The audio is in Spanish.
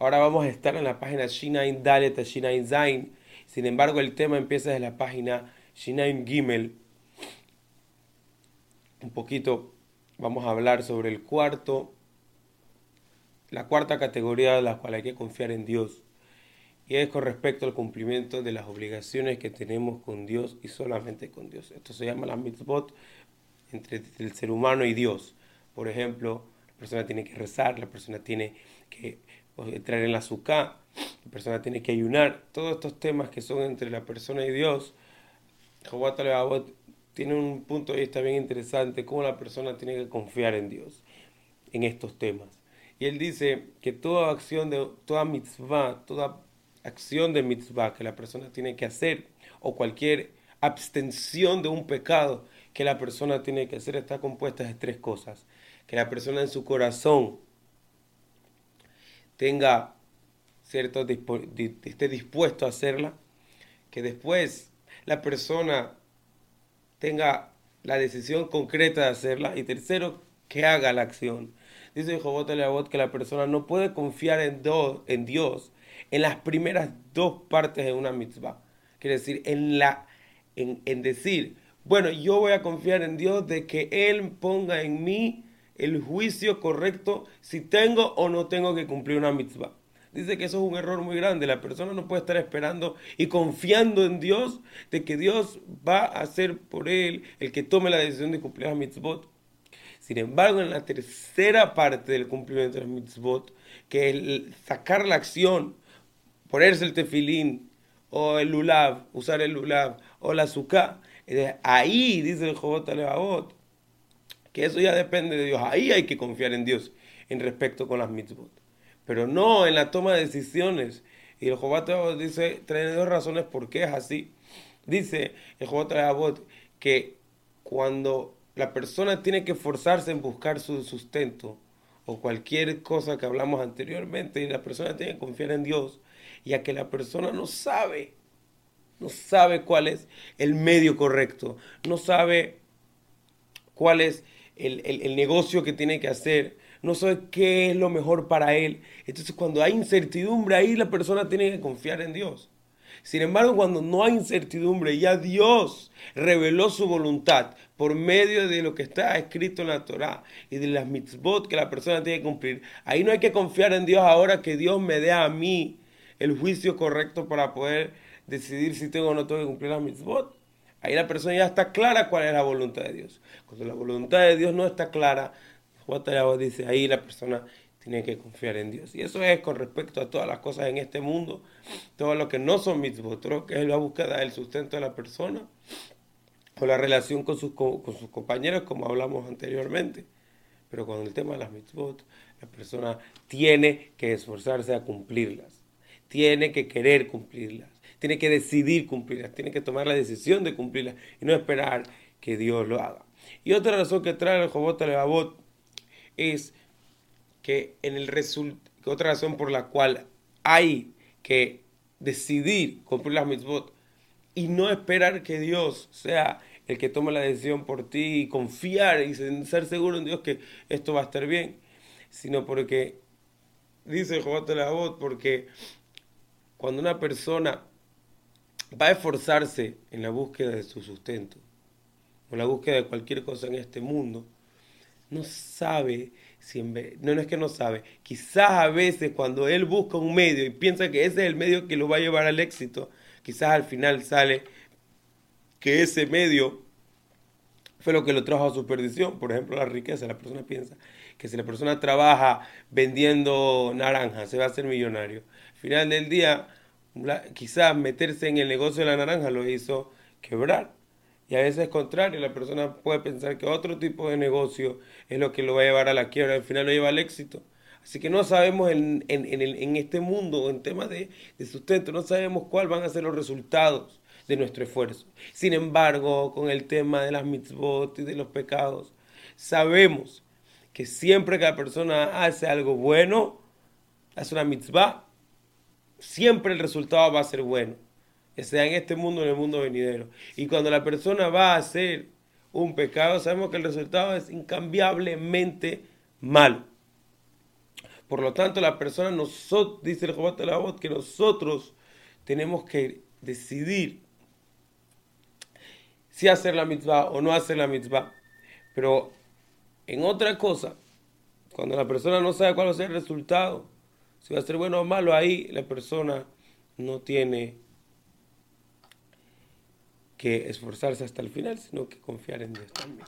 Ahora vamos a estar en la página Shinain Dalet a Shinain Zain. Sin embargo, el tema empieza desde la página Shinain Gimel. Un poquito vamos a hablar sobre el cuarto, la cuarta categoría de la cual hay que confiar en Dios. Y es con respecto al cumplimiento de las obligaciones que tenemos con Dios y solamente con Dios. Esto se llama la mitzvot entre el ser humano y Dios. Por ejemplo, la persona tiene que rezar, la persona tiene que entrar en la azúcar, la persona tiene que ayunar. Todos estos temas que son entre la persona y Dios, Jabat tiene un punto de vista bien interesante, cómo la persona tiene que confiar en Dios en estos temas. Y él dice que toda acción de toda mitzvah, toda acción de mitzvah que la persona tiene que hacer, o cualquier abstención de un pecado que la persona tiene que hacer, está compuesta de tres cosas. Que la persona en su corazón tenga cierto esté dispuesto a hacerla, que después la persona tenga la decisión concreta de hacerla y tercero, que haga la acción. Dice Jobot que la persona no puede confiar en, en Dios en las primeras dos partes de una mitzvah. Quiere decir, en, la, en, en decir, bueno, yo voy a confiar en Dios de que Él ponga en mí el juicio correcto si tengo o no tengo que cumplir una mitzvah. Dice que eso es un error muy grande. La persona no puede estar esperando y confiando en Dios de que Dios va a hacer por él el que tome la decisión de cumplir la mitzvot. Sin embargo, en la tercera parte del cumplimiento de la mitzvot, que es sacar la acción, ponerse el tefilín o el lulav, usar el lulav o la azúcar, ahí dice el Jobot Alevabot, que eso ya depende de Dios. Ahí hay que confiar en Dios en respecto con las mitzvot. Pero no en la toma de decisiones. Y el Jobot dice, trae dos razones por qué es así. Dice el Jobot que cuando la persona tiene que esforzarse en buscar su sustento o cualquier cosa que hablamos anteriormente, y la persona tiene que confiar en Dios, ya que la persona no sabe, no sabe cuál es el medio correcto, no sabe cuál es el, el negocio que tiene que hacer, no sabe qué es lo mejor para él. Entonces cuando hay incertidumbre ahí la persona tiene que confiar en Dios. Sin embargo, cuando no hay incertidumbre, ya Dios reveló su voluntad por medio de lo que está escrito en la Torah y de las mitzvot que la persona tiene que cumplir. Ahí no hay que confiar en Dios ahora que Dios me dé a mí el juicio correcto para poder decidir si tengo o no tengo que cumplir las mitzvot. Ahí la persona ya está clara cuál es la voluntad de Dios. Cuando la voluntad de Dios no está clara, dice, ahí la persona tiene que confiar en Dios. Y eso es con respecto a todas las cosas en este mundo, todo lo que no son mitzvot, todo lo que es la búsqueda del sustento de la persona, o la relación con sus, con sus compañeros, como hablamos anteriormente. Pero con el tema de las mitzvot, la persona tiene que esforzarse a cumplirlas, tiene que querer cumplirlas, tiene que decidir cumplirlas, tiene que tomar la decisión de cumplirlas y no esperar que Dios lo haga. Y otra razón que trae el Jobot Alevabot es que en el otra razón por la cual hay que decidir cumplir las mitzvot y no esperar que Dios sea el que tome la decisión por ti y confiar y ser seguro en Dios que esto va a estar bien, sino porque, dice Jobat voz porque cuando una persona va a esforzarse en la búsqueda de su sustento, o la búsqueda de cualquier cosa en este mundo, no sabe si en vez, no, no es que no sabe, quizás a veces cuando él busca un medio y piensa que ese es el medio que lo va a llevar al éxito, quizás al final sale que ese medio fue lo que lo trajo a su perdición. Por ejemplo, la riqueza. La persona piensa que si la persona trabaja vendiendo naranjas, se va a hacer millonario. Al final del día, quizás meterse en el negocio de la naranja lo hizo quebrar. Y a veces es contrario, la persona puede pensar que otro tipo de negocio es lo que lo va a llevar a la quiebra, al final lo lleva al éxito. Así que no sabemos en, en, en, en este mundo, en temas de, sustento, no sabemos cuáles van a ser los resultados de nuestro esfuerzo. Sin embargo, con el tema de las mitzvot y de los pecados, sabemos que siempre que la persona hace algo bueno, hace una mitzvah, siempre el resultado va a ser bueno sea en este mundo o en el mundo venidero. Y cuando la persona va a hacer un pecado, sabemos que el resultado es incambiablemente malo. Por lo tanto, la persona, nosotros, dice el Jobat la voz, que nosotros tenemos que decidir si hacer la mitzvah o no hacer la mitzvah. Pero en otra cosa, cuando la persona no sabe cuál va a ser el resultado, si va a ser bueno o malo, ahí la persona no tiene que esforzarse hasta el final, sino que confiar en Dios también.